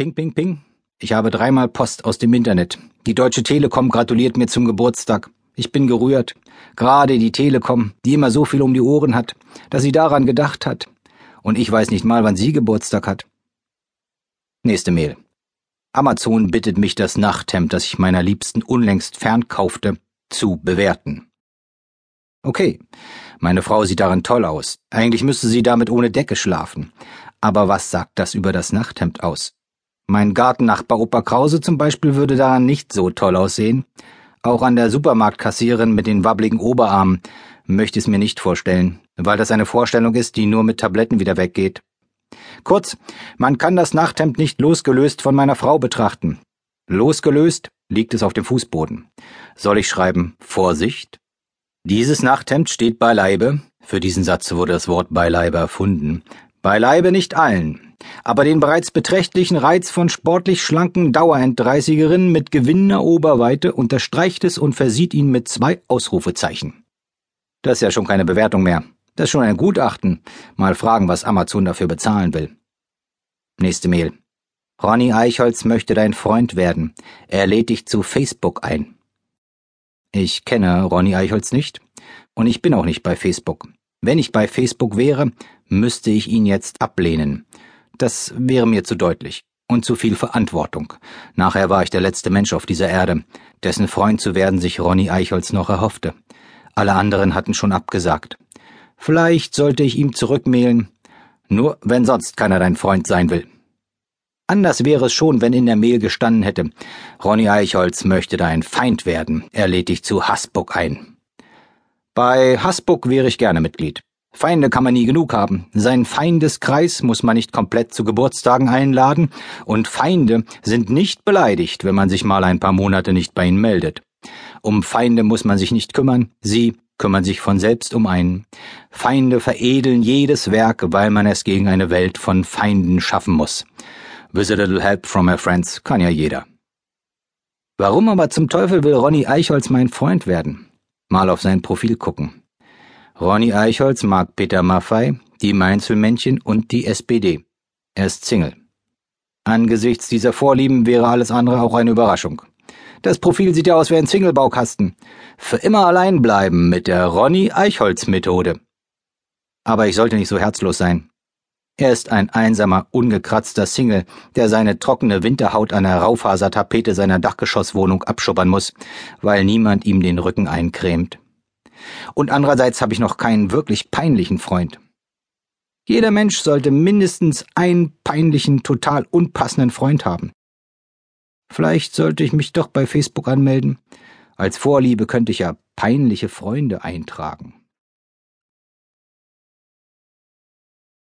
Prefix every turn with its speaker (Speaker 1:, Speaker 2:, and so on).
Speaker 1: Ping, ping, ping. Ich habe dreimal Post aus dem Internet. Die Deutsche Telekom gratuliert mir zum Geburtstag. Ich bin gerührt. Gerade die Telekom, die immer so viel um die Ohren hat, dass sie daran gedacht hat. Und ich weiß nicht mal, wann sie Geburtstag hat. Nächste Mail. Amazon bittet mich, das Nachthemd, das ich meiner Liebsten unlängst fernkaufte, zu bewerten. Okay, meine Frau sieht darin toll aus. Eigentlich müsste sie damit ohne Decke schlafen. Aber was sagt das über das Nachthemd aus? Mein Gartennachbar Opa Krause zum Beispiel würde daran nicht so toll aussehen. Auch an der Supermarktkassiererin mit den wabbligen Oberarmen möchte ich es mir nicht vorstellen, weil das eine Vorstellung ist, die nur mit Tabletten wieder weggeht. Kurz, man kann das Nachthemd nicht losgelöst von meiner Frau betrachten. Losgelöst liegt es auf dem Fußboden. Soll ich schreiben Vorsicht? Dieses Nachthemd steht beileibe, für diesen Satz wurde das Wort beileibe erfunden, beileibe nicht allen, aber den bereits beträchtlichen Reiz von sportlich schlanken Dauerend-Dreißigerinnen mit gewinnender Oberweite unterstreicht es und versieht ihn mit zwei Ausrufezeichen. Das ist ja schon keine Bewertung mehr. Das ist schon ein Gutachten. Mal fragen, was Amazon dafür bezahlen will. Nächste Mail. Ronny Eichholz möchte dein Freund werden. Er lädt dich zu Facebook ein. Ich kenne Ronny Eichholz nicht und ich bin auch nicht bei Facebook. Wenn ich bei Facebook wäre, müsste ich ihn jetzt ablehnen. Das wäre mir zu deutlich und zu viel Verantwortung. Nachher war ich der letzte Mensch auf dieser Erde, dessen Freund zu werden sich Ronny Eichholz noch erhoffte. Alle anderen hatten schon abgesagt. Vielleicht sollte ich ihm zurückmailen, nur wenn sonst keiner dein Freund sein will. Anders wäre es schon, wenn in der Mail gestanden hätte, Ronny Eichholz möchte dein Feind werden, er lädt dich zu Hasbuck ein. Bei Hasbuck wäre ich gerne Mitglied. Feinde kann man nie genug haben. Sein Feindeskreis muss man nicht komplett zu Geburtstagen einladen, und Feinde sind nicht beleidigt, wenn man sich mal ein paar Monate nicht bei ihnen meldet. Um Feinde muss man sich nicht kümmern, sie kümmern sich von selbst um einen. Feinde veredeln jedes Werk, weil man es gegen eine Welt von Feinden schaffen muss. With a little help from my friends kann ja jeder. Warum aber zum Teufel will Ronny Eichholz mein Freund werden? Mal auf sein Profil gucken. Ronny Eichholz mag Peter Maffei, die Mainzelmännchen und die SPD. Er ist Single. Angesichts dieser Vorlieben wäre alles andere auch eine Überraschung. Das Profil sieht ja aus wie ein Singlebaukasten. Für immer allein bleiben mit der Ronny Eichholz Methode. Aber ich sollte nicht so herzlos sein. Er ist ein einsamer, ungekratzter Single, der seine trockene Winterhaut an der Raufasertapete seiner Dachgeschosswohnung abschubbern muss, weil niemand ihm den Rücken eincremt. Und andererseits habe ich noch keinen wirklich peinlichen Freund. Jeder Mensch sollte mindestens einen peinlichen, total unpassenden Freund haben. Vielleicht sollte ich mich doch bei Facebook anmelden. Als Vorliebe könnte ich ja peinliche Freunde eintragen.